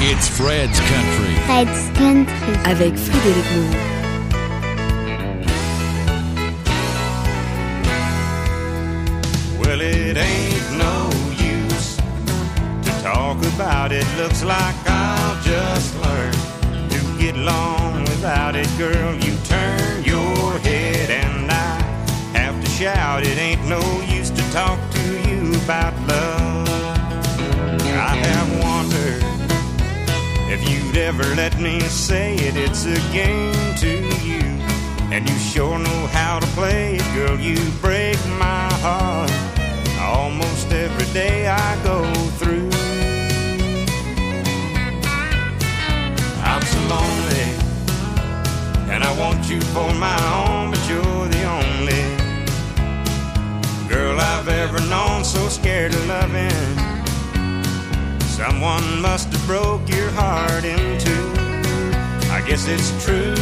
It's Fred's Country. Fred's Country. Avec Frédéric Moore. Well, it ain't no use to talk about it. Looks like I'll just learn to get along without it. Girl, you turn your head and I have to shout. It ain't no use to talk to you about love. Ever let me say it. It's a game to you, and you sure know how to play it, girl. You break my heart almost every day I go through. I'm so lonely, and I want you for my own, but you're the only girl I've ever known. So scared of loving. Someone must have broke your heart in two. I guess it's true,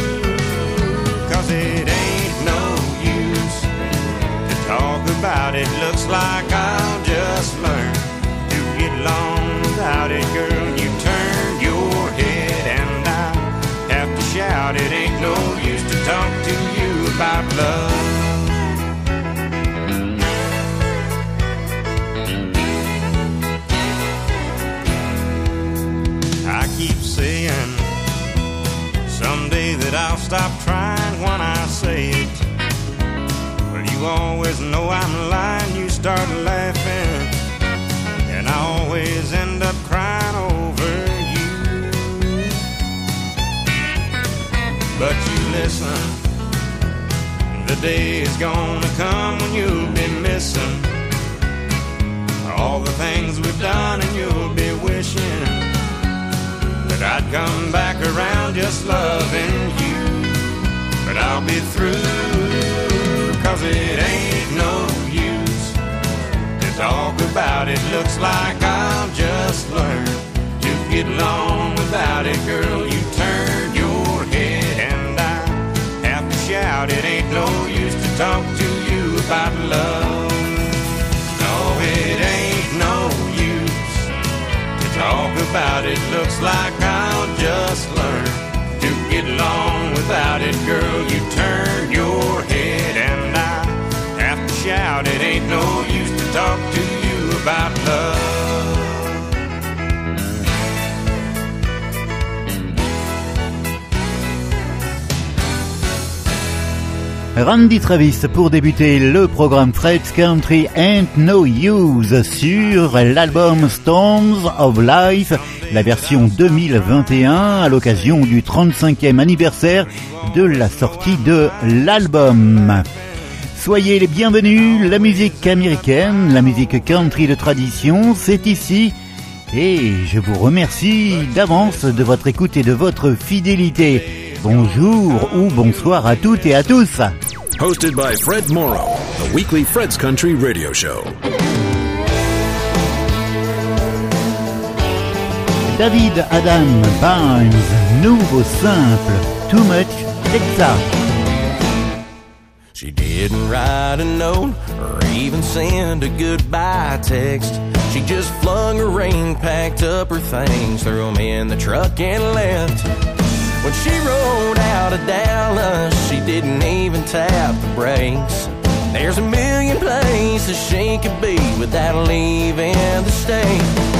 cause it ain't no use to talk about it. Looks like I'll just learn to get along without it, girl. You turn your head and I have to shout. It ain't no use to talk to you about love. Stop trying when I say it. But you always know I'm lying, you start laughing, and I always end up crying over you. But you listen, the day is gonna come when you'll be missing all the things we've done, and you'll be wishing that I'd come back around just loving you. I'll be through, cause it ain't no use to talk about it. Looks like I'll just learn to get along without it, girl. You turn your head and I have to shout. It ain't no use to talk to you about love. No, it ain't no use to talk about it. Looks like I'll just learn get along without it, girl. You turn your head and I have to shout. It ain't no use to talk to you about love. Randy Travis pour débuter le programme Fred's Country Ain't No Use sur l'album Storms of Life, la version 2021 à l'occasion du 35e anniversaire de la sortie de l'album. Soyez les bienvenus, la musique américaine, la musique country de tradition, c'est ici et je vous remercie d'avance de votre écoute et de votre fidélité. Bonjour ou bonsoir à toutes et à tous. Hosted by Fred Morrow, the weekly Fred's Country radio show. David Adam Byrnes, nouveau simple, Too Much Texas. She didn't write a note or even send a goodbye text. She just flung her ring, packed up her things, threw threw 'em in the truck and left. When she rode out of Dallas, she didn't even tap the brakes. There's a million places she could be without leaving the state.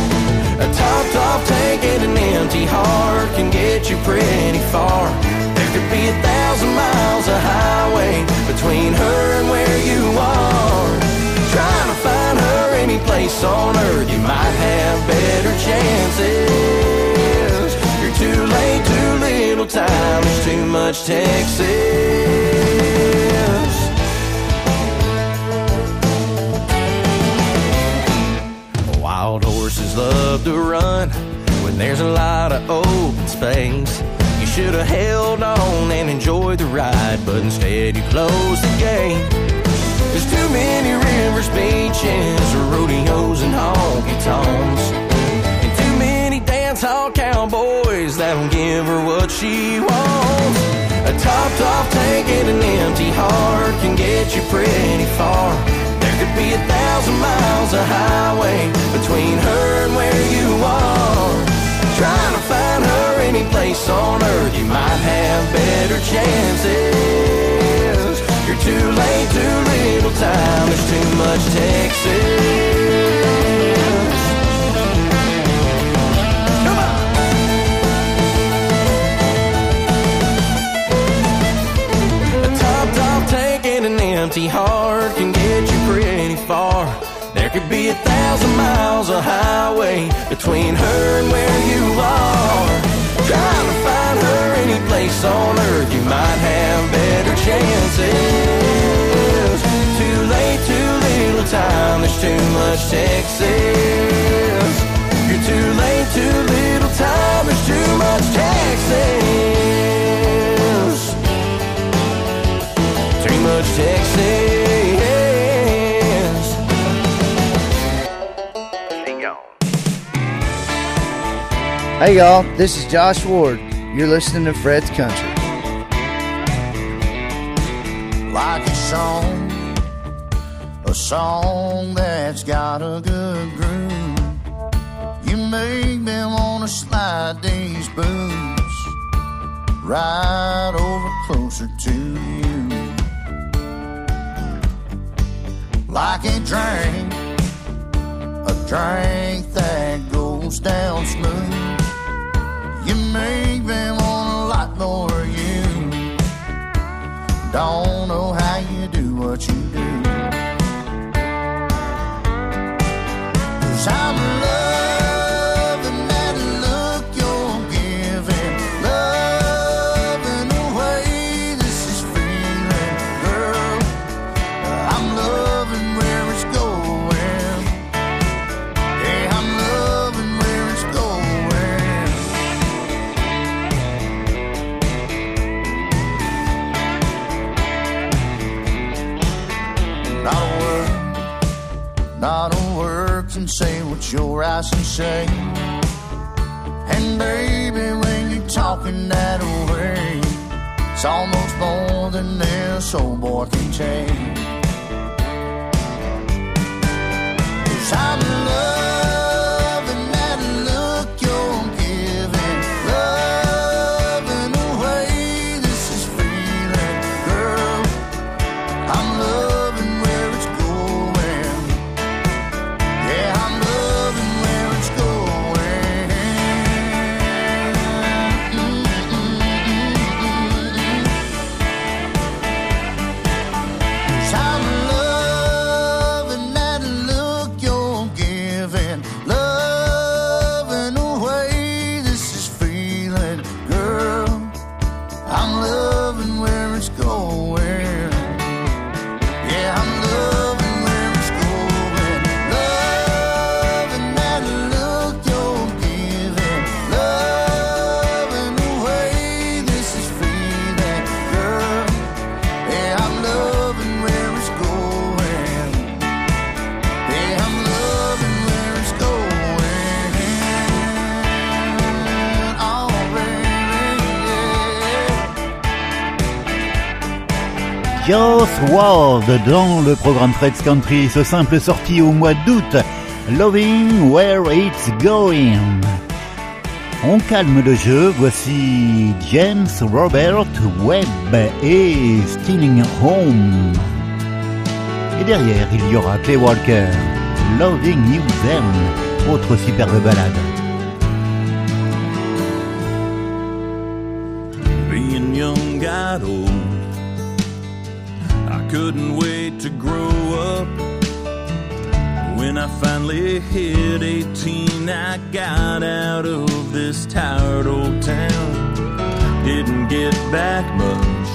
A topped off tank and an empty heart can get you pretty far. There could be a thousand miles of highway between her and where you are. Trying to find her any place on earth, you might have better chances. You're too late, too little time, there's too much Texas. Wild horses love to run when there's a lot of open space. You should have held on and enjoyed the ride, but instead you closed the gate. There's too many rivers, beaches, rodeos, and honky tonks. And too many dance hall cowboys that'll give her what she wants. A topped off tank and an empty heart can get you pretty far be a thousand miles of highway between her and where you are. Trying to find her any place on earth, you might have better chances. You're too late, too little time, there's too much Texas. Empty heart can get you pretty far. There could be a thousand miles of highway between her and where you are. Trying to find her any place on earth, you might have better chances. Too late, too little time, there's too much Texas. You're too late, too little time, there's too much Texas. Hey y'all, this is Josh Ward. You're listening to Fred's Country. Like a song, a song that's got a good groove. You make me wanna slide these boots right over closer to you. Like a drink, a drink that goes down smooth. You make me want a lot more of you. Don't know how you do what you do. Cause I'm loving your eyes can say. And baby, when you're talking that way, it's almost more than this old boy can take. Cause I'm Ward dans le programme Fred's Country, ce simple sorti au mois d'août, Loving Where It's Going. On calme le jeu, voici James Robert Webb et Stealing Home. Et derrière, il y aura Clay Walker, Loving You Then, autre superbe balade. When I finally hit 18, I got out of this tired old town. Didn't get back much,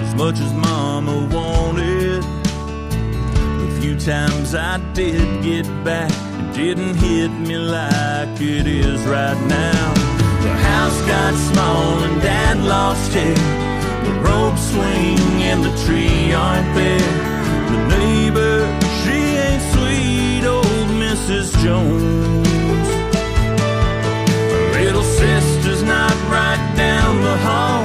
as much as Mama wanted. The few times I did get back, it didn't hit me like it is right now. The house got small and Dad lost it. The rope swing and the tree aren't there. The neighbor, Mrs. Jones. Her little sister's not right down the hall.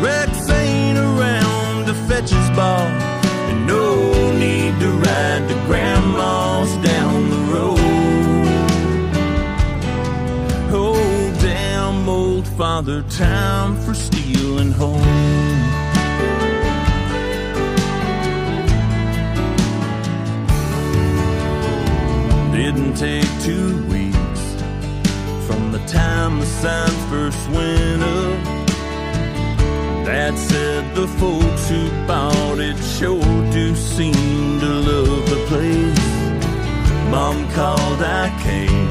Rex ain't around to fetch his ball. And no need to ride to grandma's down the road. Oh, damn old father, time for stealing home. Take two weeks from the time the signs first went up. Dad said the folks who bought it sure do seem to love the place. Mom called, I came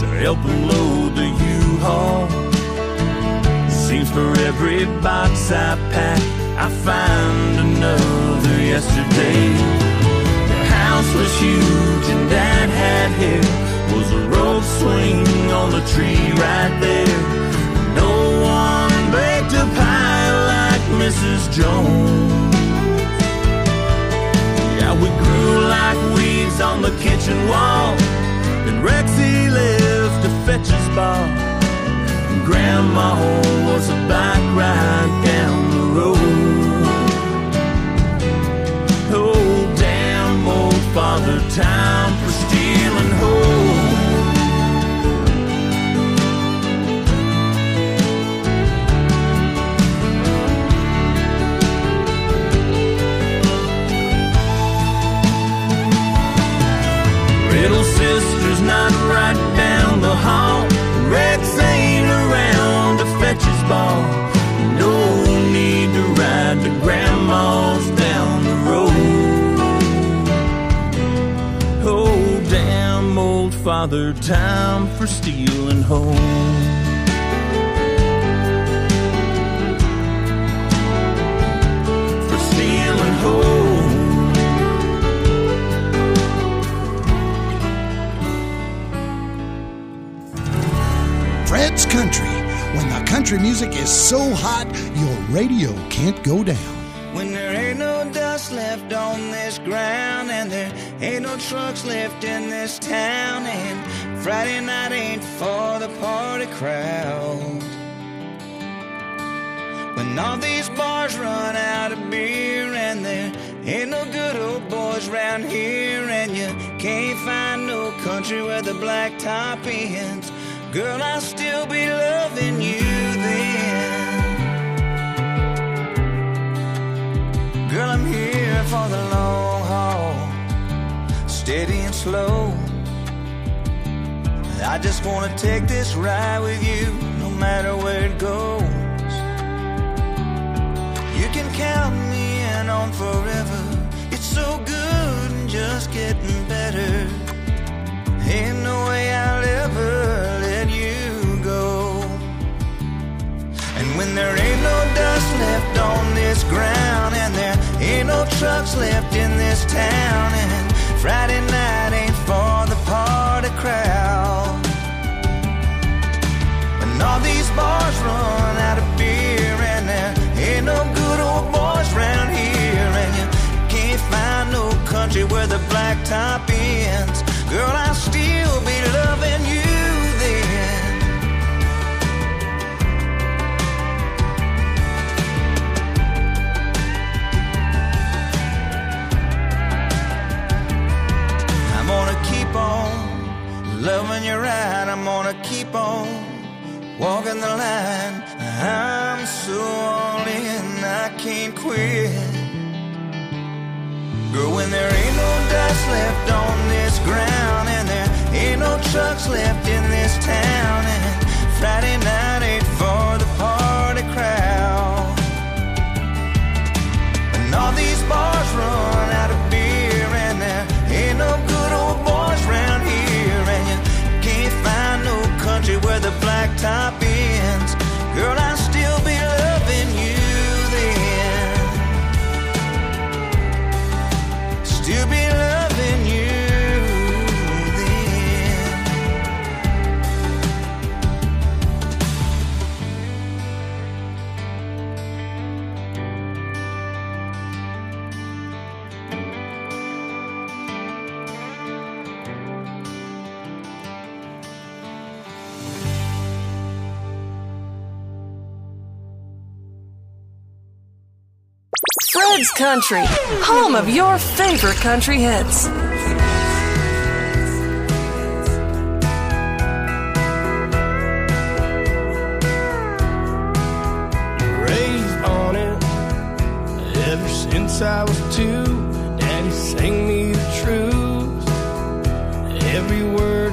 to help him load the U-Haul. Seems for every box I pack, I find another yesterday. House was huge and Dad had hair. Was a rope swing on the tree right there. No one baked a pie like Mrs. Jones. Yeah, we grew like weeds on the kitchen wall. And Rexy lived to fetch his ball. And Grandma was a time for stealing home. Little sister's not right down the hall. Rex ain't around to fetch his ball. Father, time for stealing home. For stealing home. Fred's Country. When the country music is so hot, your radio can't go down. Trucks left in this town and Friday night ain't for the party crowd. When all these bars run out of beer and there ain't no good old boys round here and you can't find no country where the black top ends, girl, I'll still be loving you then. Girl, I'm here for the long steady and slow. I just wanna take this ride with you, no matter where it goes. You can count me in on forever. It's so good and just getting better. Ain't no way I'll ever let you go. And when there ain't no dust left on this ground, and there ain't no trucks left in this town, Friday night ain't for the party crowd. And all these bars run out of beer, and there ain't no good old boys round here, and you can't find no country where the blacktop on loving you right. I'm gonna keep on walking the line. I'm so all in, I can't quit. Girl, when there ain't no dust left on this ground, and there ain't no trucks left in this town, and Friday night ain't for the party crowd. And all these bars run the Kids Country, home of your favorite country hits. Raised on it ever since I was two, Daddy sang me the truth. Every word.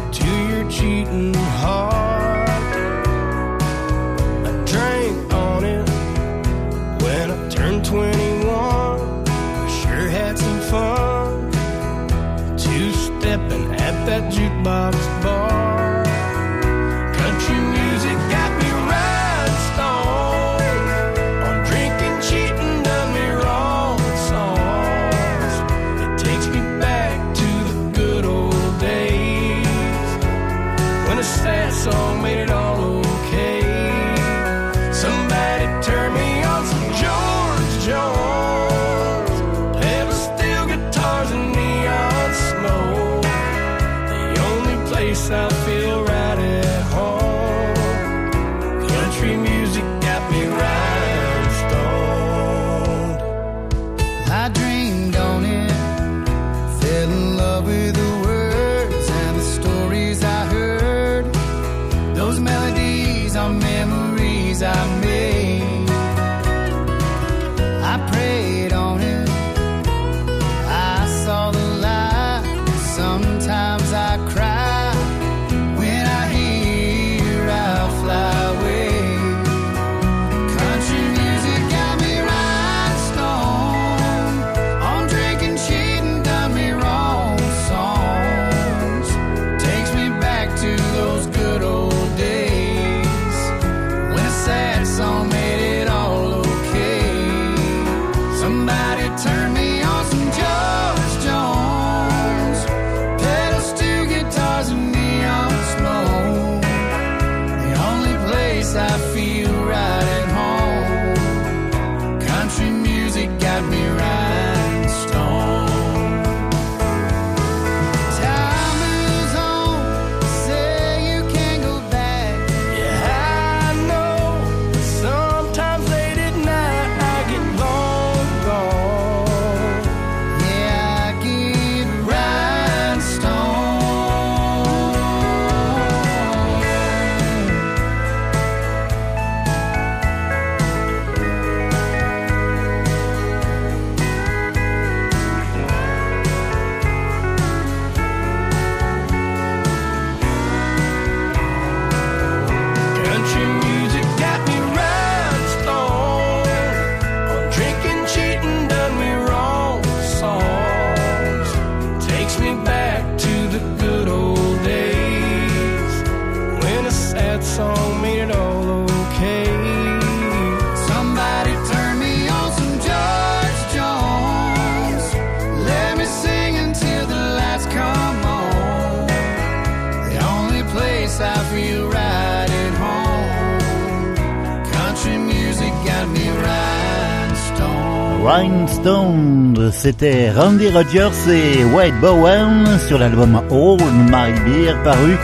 Rhinestone, c'était Randy Rogers et White Bowen sur l'album Old My Beer paru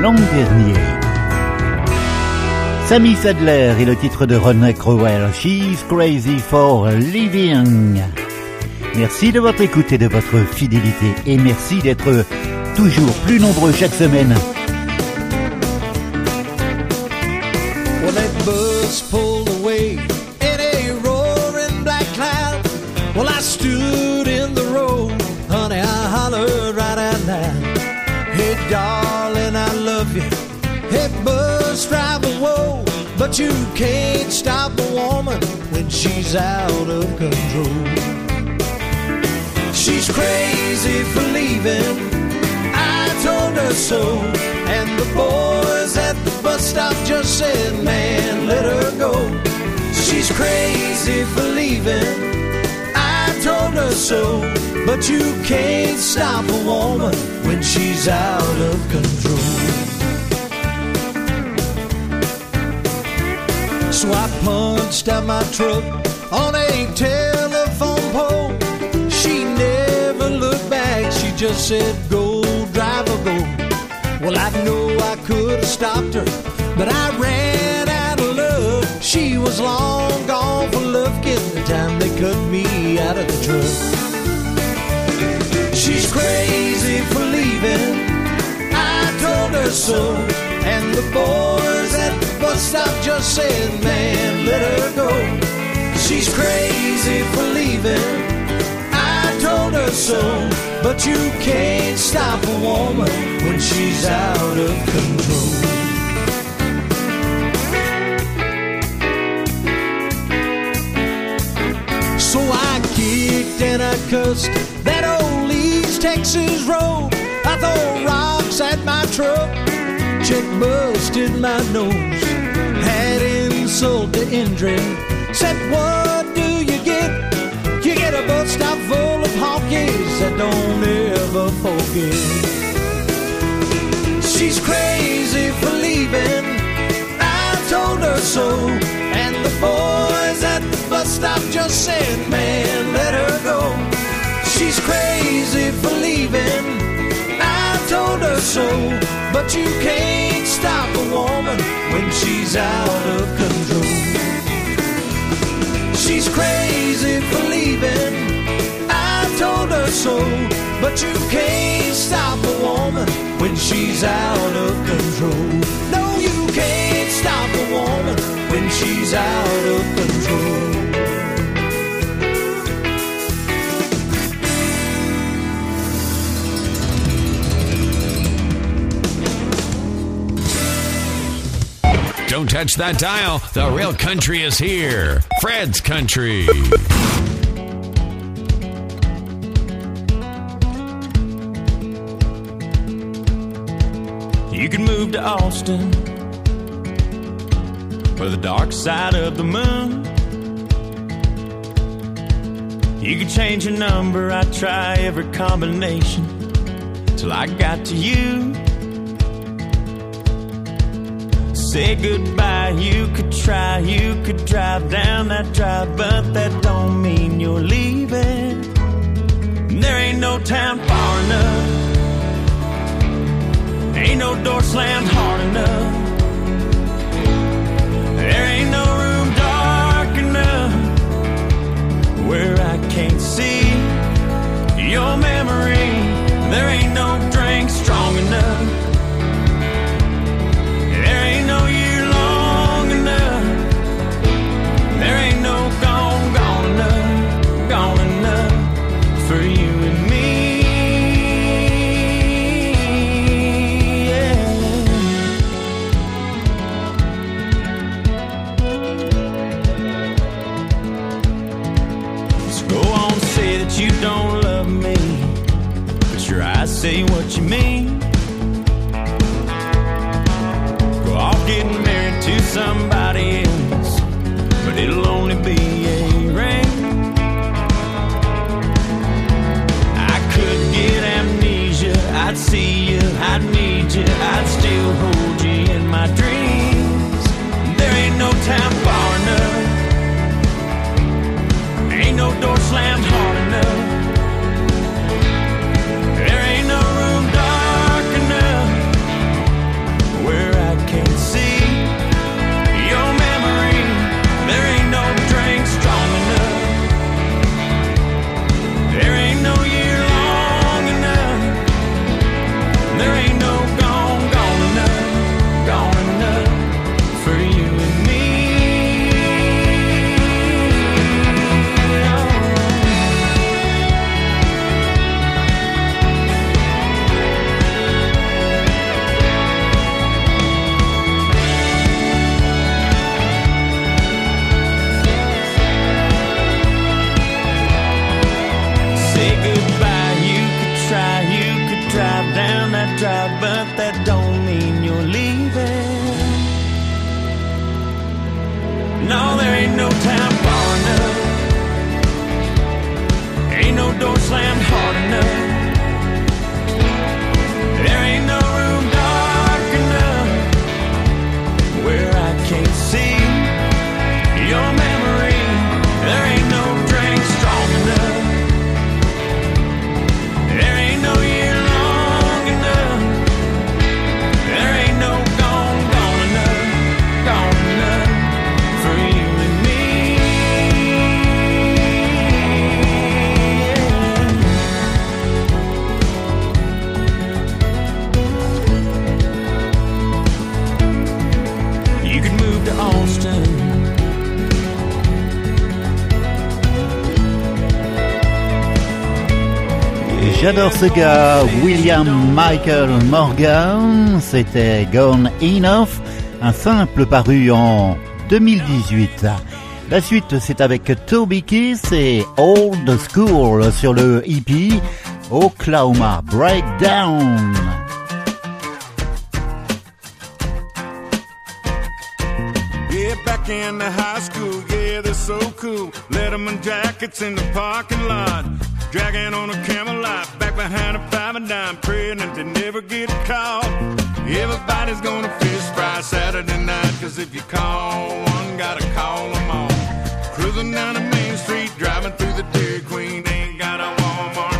l'an dernier. Sammy Sadler et le titre de René Crowell, She's Crazy for Living. Merci de votre écoute et de votre fidélité et merci d'être toujours plus nombreux chaque semaine But you can't stop a woman when she's out of control. She's crazy for leaving. I told her so. And the boys at the bus stop just said, man, let her go. She's crazy for leaving. I told her so. But you can't stop a woman when she's out of control. So I punched out my truck on a telephone pole. She never looked back, she just said, Go, drive a go. Well, I know I could have stopped her, but I ran out of love. She was long gone for looking the time they cut me out of the truck. She's crazy for leaving rehearsal, and the boys at the bus stop just said, Man, let her go. She's crazy for leaving. I told her so, but you can't stop a woman when she's out of control. So I kicked and I cussed that old East Texas road. Throw rocks at my truck, check busted my nose, had insult to injury. Said, what do you get? You get a bus stop full of honkies that don't ever forget. She's crazy for leaving. I told her so, and the boys at the bus stop just said, man, let her go. She's crazy for leaving. So, but you can't stop a woman when she's out of control. She's crazy for leaving. I told her so, but you can't stop a woman when she's out of control. No, you can't stop a woman when she's out of control. Don't touch that dial. The real country is here. Fred's Country. You can move to Austin or the dark side of the moon. You could change your number, I'd try every combination till I got to you. Say goodbye, you could try, you could drive down that drive, but that don't mean you're leaving. There ain't no town far enough. Ain't no door slammed hard enough. There ain't no room dark enough where I can't see your memory. There ain't no drink strong enough. I'd still hold you in my dreams. J'adore ce gars, William Michael Morgan. C'était Gone Enough, un simple paru en 2018. La suite, c'est avec Toby Kiss et Old School sur le EP Oklahoma Breakdown. Dragging on a Camelot, back behind a five and dime, praying that they never get caught. Everybody's gonna fish fry Saturday night, cause if you call one, gotta call them all. Cruising down the main street, driving through the Dairy Queen, ain't got a Walmart,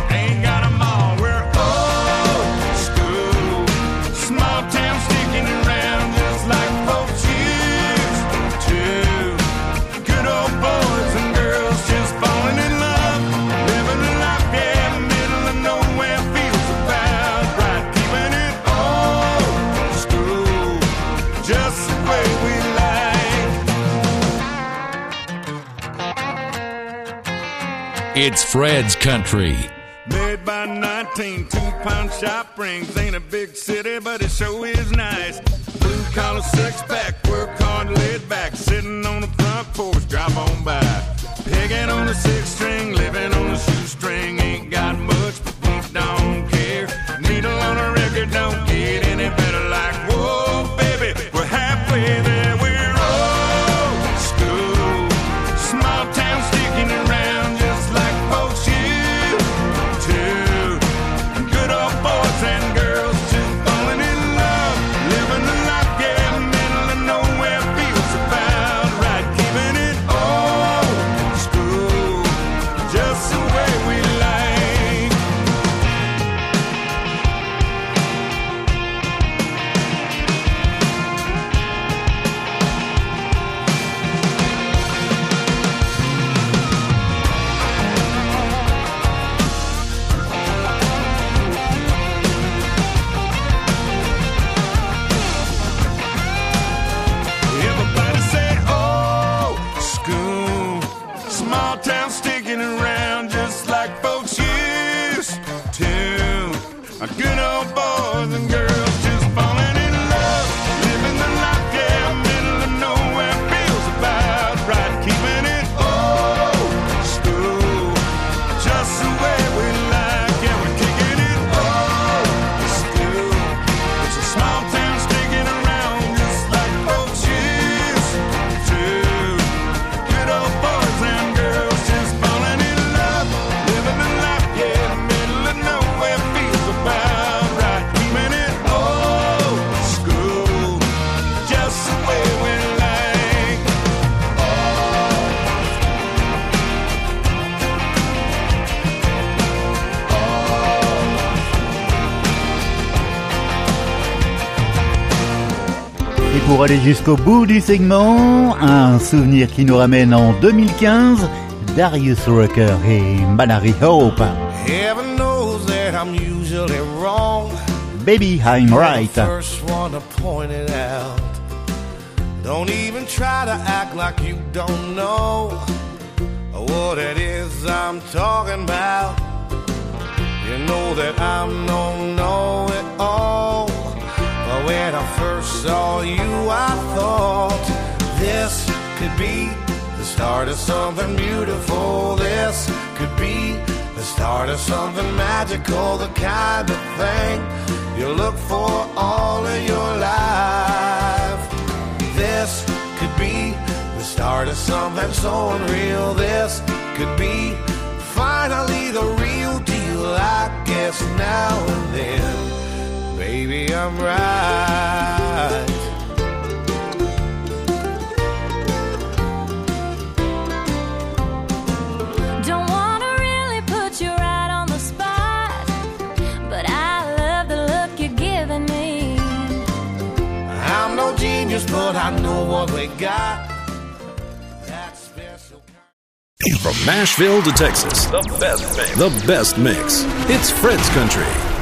It's Fred's Country. Made by 19, two pound shop rings. Ain't a big city, but it sure is nice. Blue collar six pack, work hard, laid back. Sitting on the front porch, drop on by. Picking on a six string, living on a shoestring. Ain't got much, but we don't care. Needle on a record, don't get any better. Like, whoa, baby, we're halfway there. Pour aller jusqu'au bout du segment, un souvenir qui nous ramène en 2015, Darius Rucker et Mallory Hope. Heaven knows that I'm usually wrong. Baby, I'm right. First one to point it out. Don't even try to act like you don't know what it is I'm talking about. You know that I'm no know it all. When I first saw you, I thought this could be the start of something beautiful. This could be the start of something magical, the kind of thing you look for all of your life. This could be the start of something so unreal. This could be finally the real deal. I guess now and then, baby, I'm right. Don't wanna really put you right on the spot, but I love the look you're giving me. I'm no genius, but I know what we got. That's special. From Nashville to Texas, the best mix. The best mix. It's Fred's Country.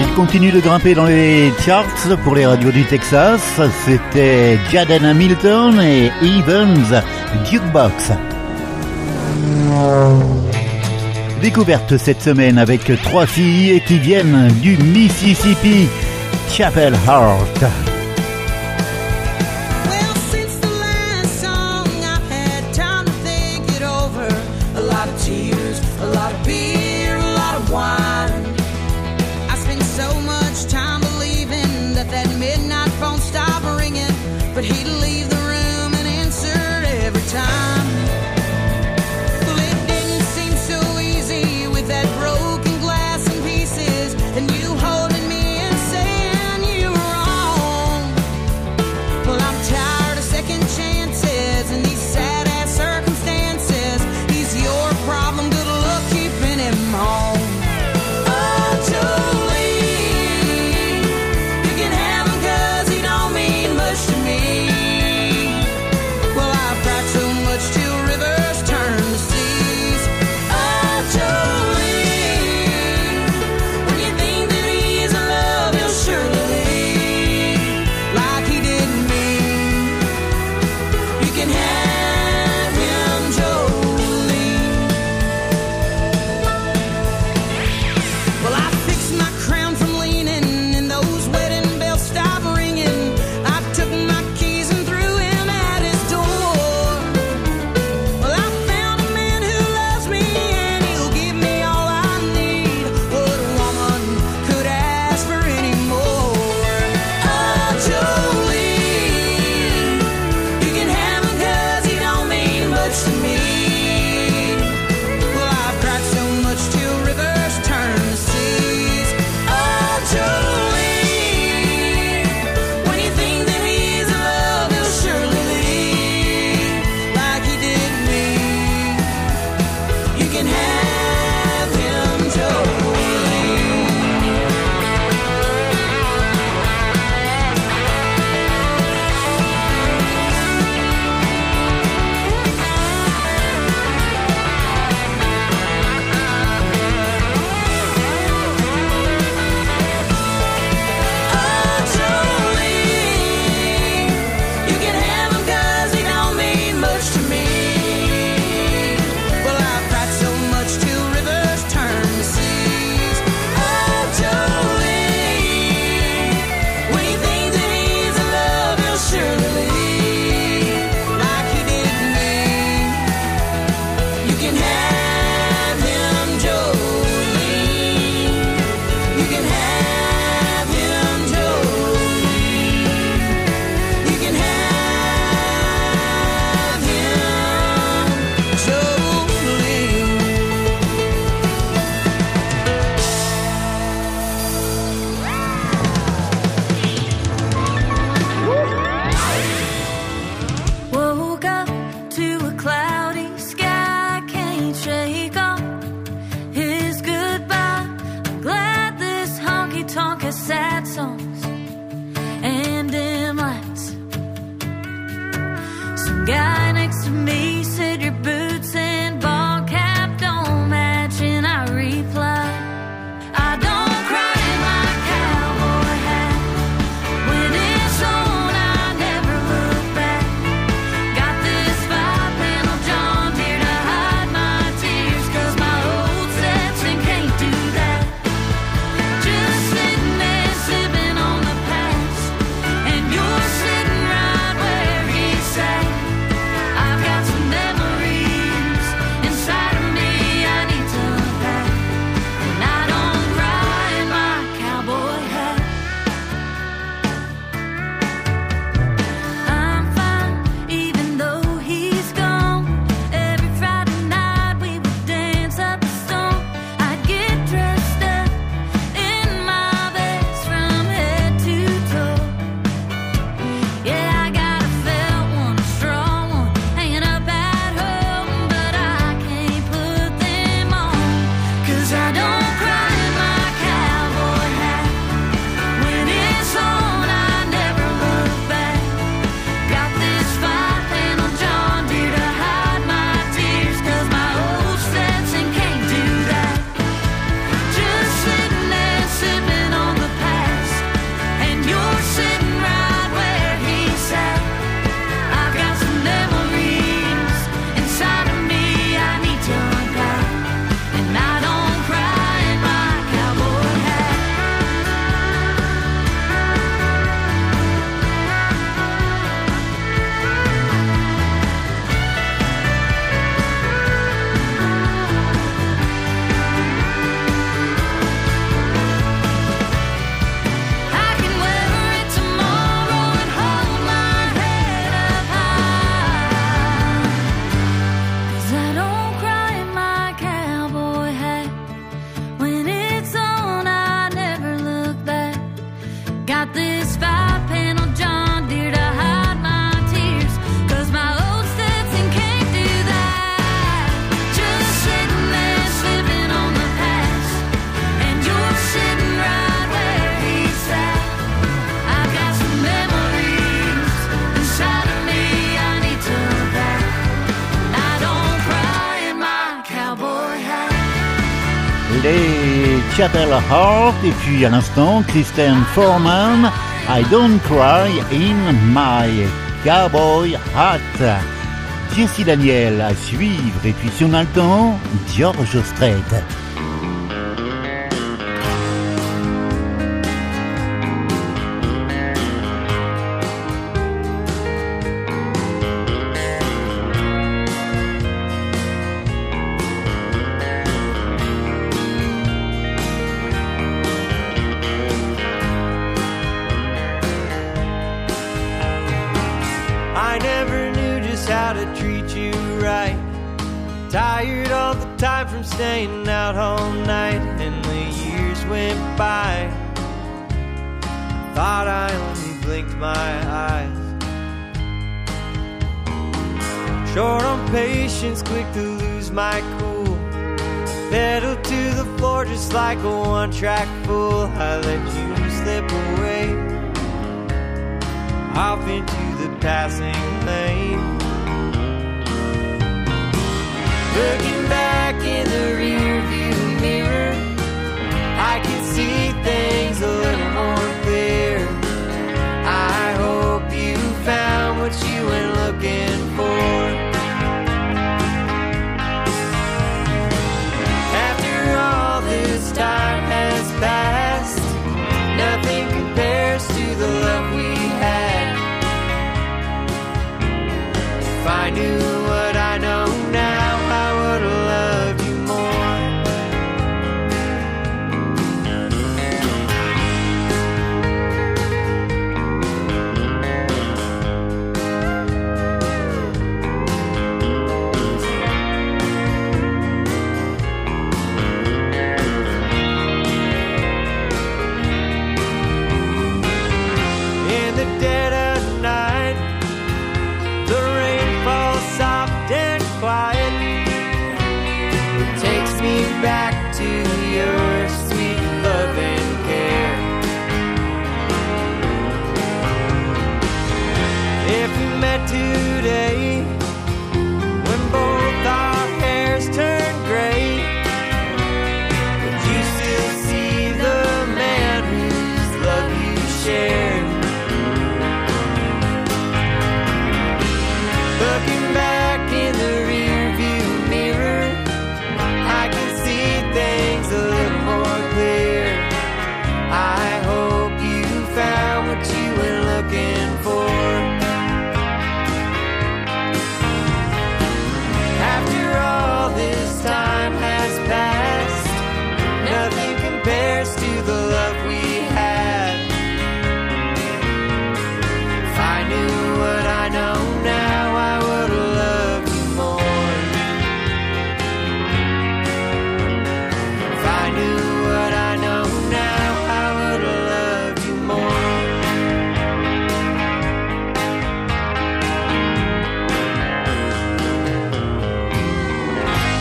Il continue de grimper dans les charts pour les radios du Texas. C'était Jaden Hamilton et Evans Dukebox. Découverte cette semaine avec trois filles qui viennent du Mississippi, Chapel Heart. that song. Chapel Heart et puis à l'instant Kristen Foreman, I Don't Cry in My Cowboy Hat. Jesse Daniel à suivre et puis si on a le temps, George Strait. Pedal to the floor just like a one track fool. I let you slip away off into the passing lane. Looking back in the rear view mirror, I can see things a little more clear. I hope you found what you were looking for. If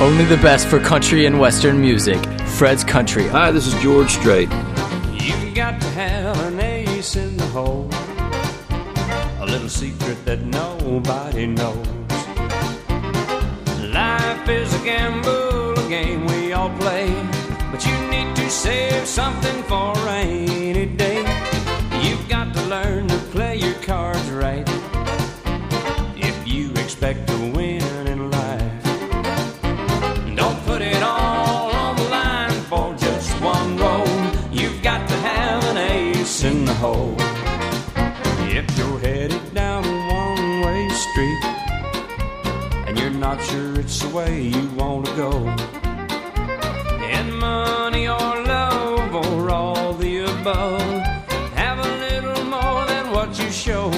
Only the best for country and western music. Fred's Country. Hi, this is George Strait. You got to have an ace in the hole. A little secret that nobody knows. Life is a gamble, a game we all play. But you need to save something for a way you want to go, And money or love or all the above, have a little more than what you show.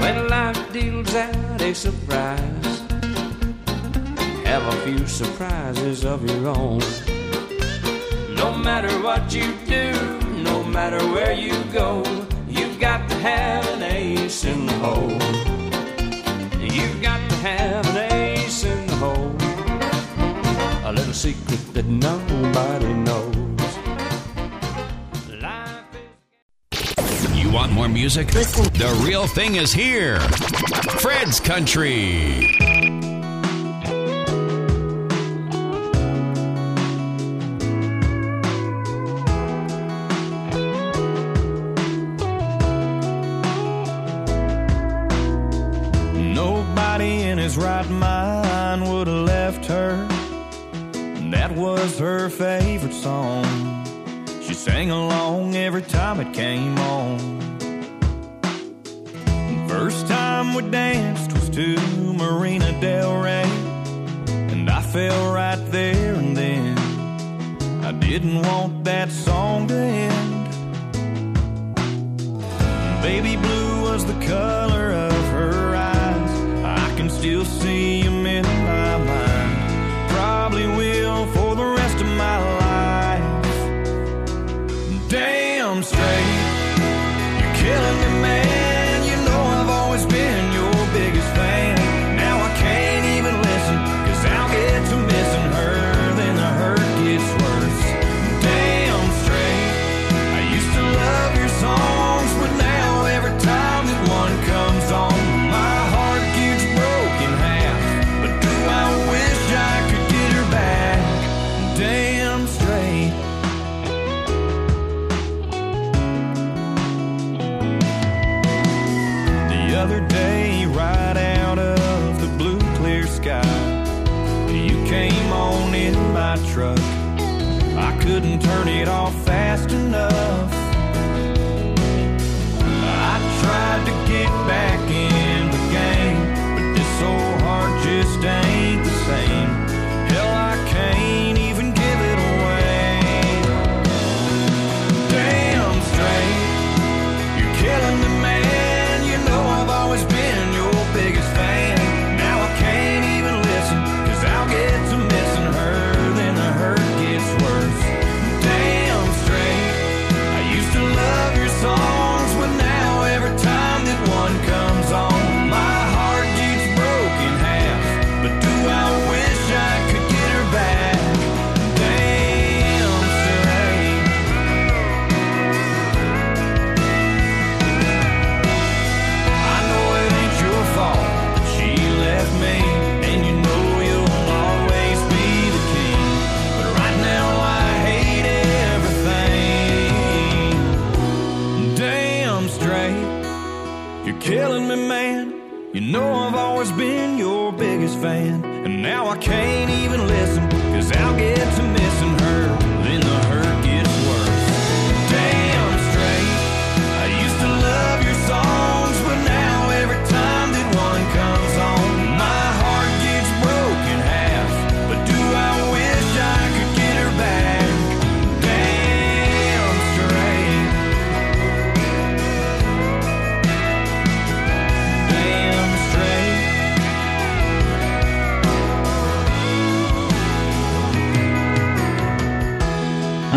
When life deals out a surprise, have a few surprises of your own. No matter what you do, no matter where you go, you've got to have an ace in the hole. Secret that nobody knows. You want more music? The real thing is here. Fred's Country. Her favorite song. She sang along every time it came on. First time we danced was to Marina Del Rey. And I fell right there and then. I didn't want my truck. I couldn't turn it off fast enough. I tried to get back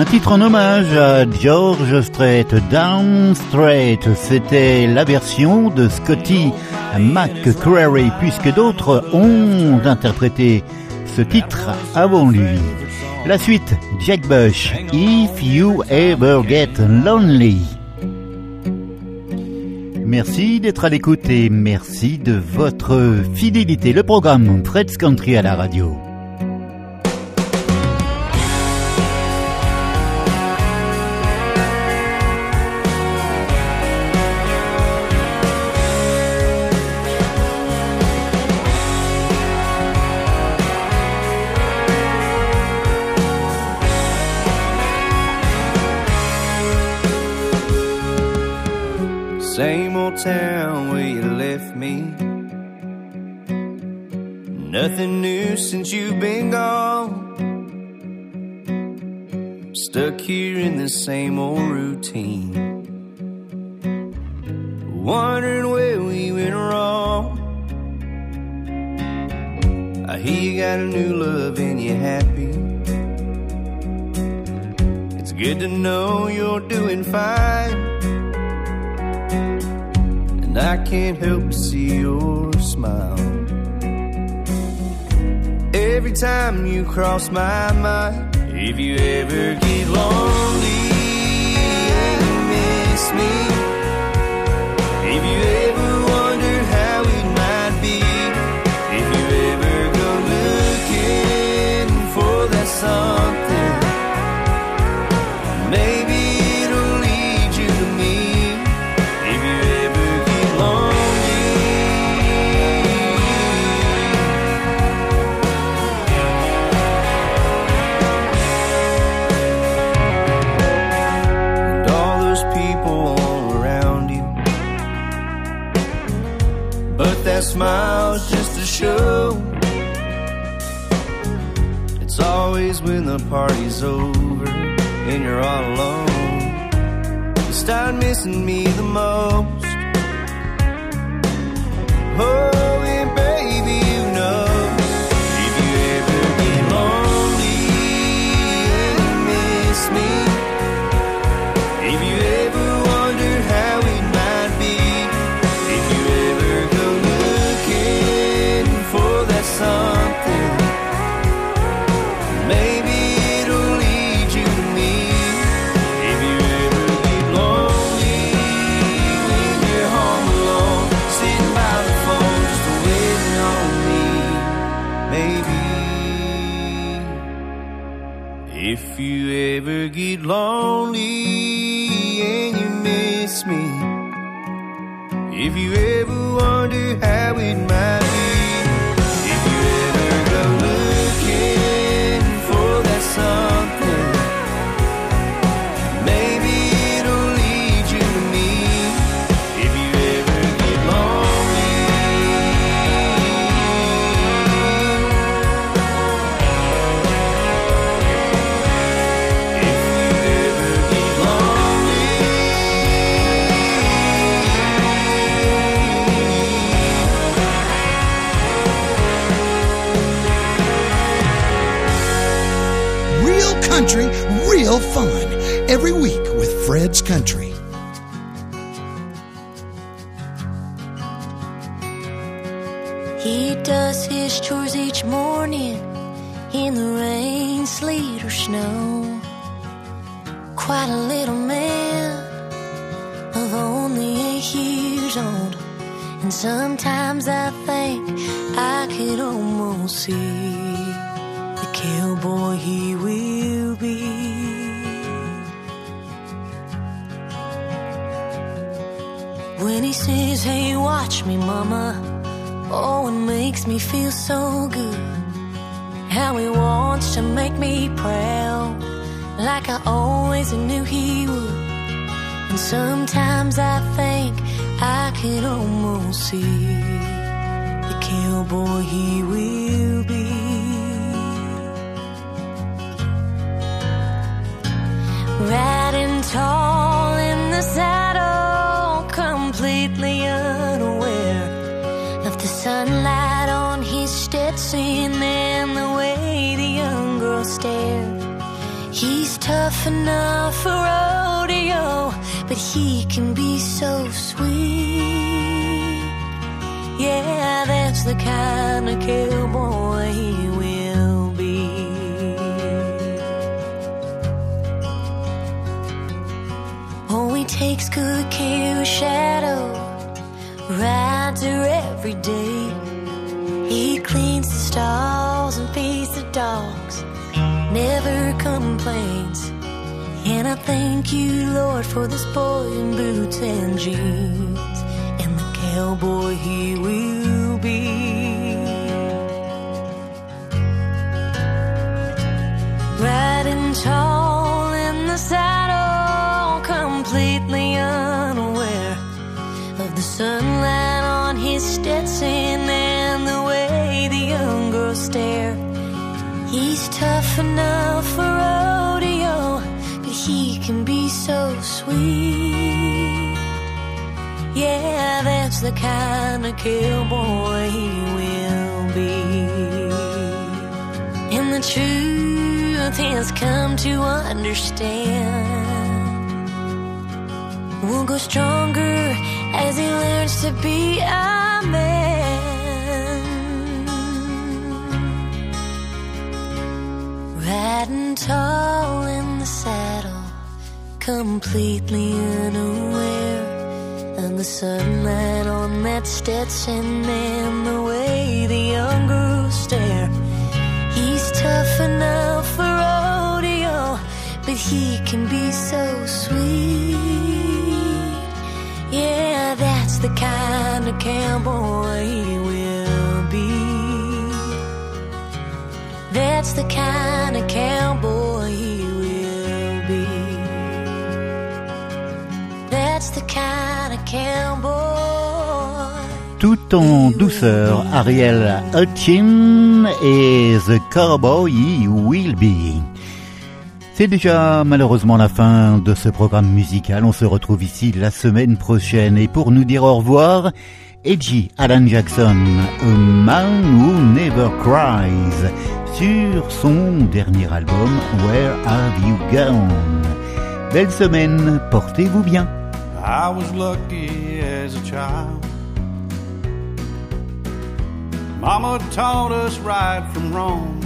Titre en hommage à George Strait, Down Strait. C'était la version de Scotty McCreary, puisque d'autres ont interprété ce titre avant lui. La suite, Jack Bush, If You Ever Get Lonely. Merci d'être à l'écoute et merci de votre fidélité. Le programme Fred's Country à la radio. Town where you left me. Nothing new since you've been gone. Stuck here in the same old routine. Wondering where we went wrong. I hear you got a new love and you're happy. It's good to know you're doing fine. And I can't help but see your smile. Every time you cross my mind, if you ever get lonely and miss me, if you ever wonder how it might be, if you ever go looking for that something, the party's over and you're all alone, you start missing me the most. Oh, Real country, real fun. Every week with Fred's Country. He does his chores each morning in the rain, sleet, or snow. Quite a little man of only eight years old. And sometimes I think I could almost see cowboy he will be. When he says, Hey, watch me, mama. Oh, it makes me feel so good. How he wants to make me proud, like I always knew he would. And sometimes I think I can almost see the cowboy he will Riding tall in the saddle, completely unaware of the sunlight on his Stetson and the way the young girl stared. He's tough enough for rodeo, but he can be so sweet. Yeah, that's the kind of cowboy he will takes good care of Shadow, rides her every day. He cleans the stalls and feeds the dogs, never complains. And I thank you, Lord, for this boy in boots and jeans, and the cowboy he will be. Riding tall sunlight on his Stetson and the way the young girl stare. He's tough enough for rodeo, but he can be so sweet. Yeah, that's the kind of cowboy he will be. And the truth has come to understand. We'll go stronger as he learns to be a man. Riding tall in the saddle, completely unaware of the sunlight on that Stetson and the way the young girls stare. He's tough enough for rodeo, but he can be so sweet. The kind of cowboy he will be. That's the kind of cowboy he will be. That's the kind of cowboy tout en douceur, Ariel Hutchin et The Cowboy Will Be. C'est déjà malheureusement la fin de ce programme musical. On se retrouve ici la semaine prochaine et pour nous dire au revoir, Edgy Alan Jackson, A Man Who Never Cries, sur son dernier album Where Have You Gone. Belle semaine, portez-vous bien. I was lucky as a child. Mama taught us right from wrong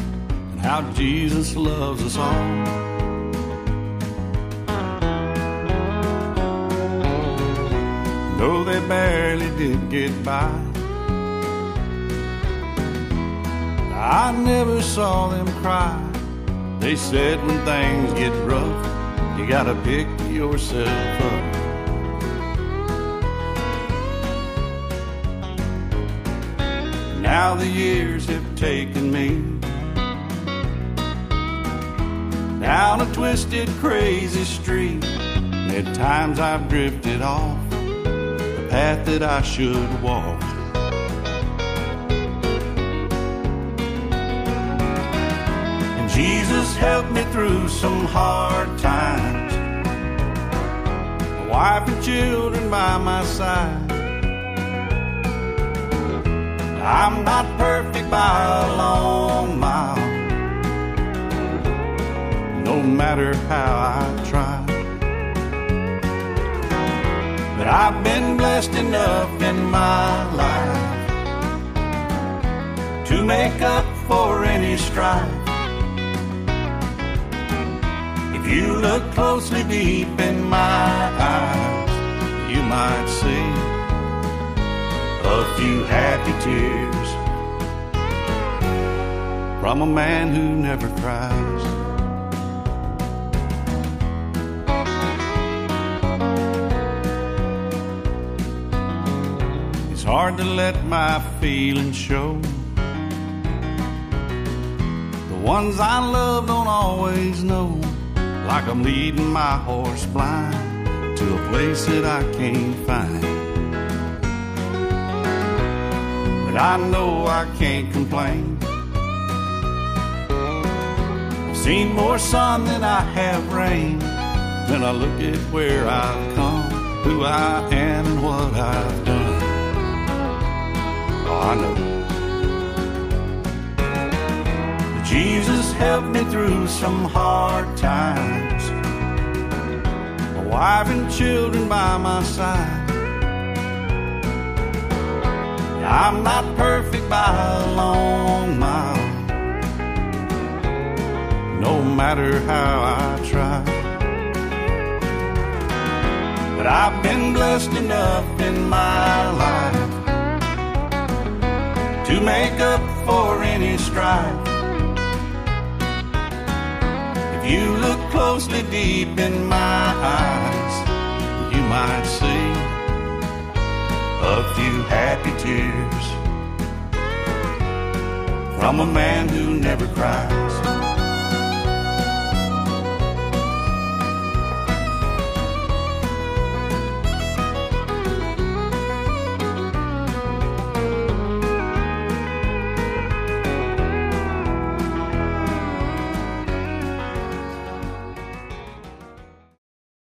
how Jesus loves us all. Though they barely did get by, I never saw them cry. They said when things get rough, you gotta pick yourself up. Now the years have taken me down a twisted, crazy street. At times I've drifted off path that I should walk. And Jesus helped me through some hard times. A wife and children by my side. I'm not perfect by a long mile. No matter how I try. But I've been blessed enough in my life to make up for any strife. If you look closely deep in my eyes, you might see a few happy tears from a man who never cries. Hard to let my feelings show. The ones I love don't always know, like I'm leading my horse blind to a place that I can't find. but I know I can't complain. I've seen more sun than I have rain. When I look at where I've come, who I am, and what I've done. I know. Jesus helped me through some hard times. A wife and children by my side. I'm not perfect by a long mile, no matter how I try. But I've been blessed enough in my life to make up for any strife. If you look closely deep in my eyes, you might see a few happy tears from a man who never cries.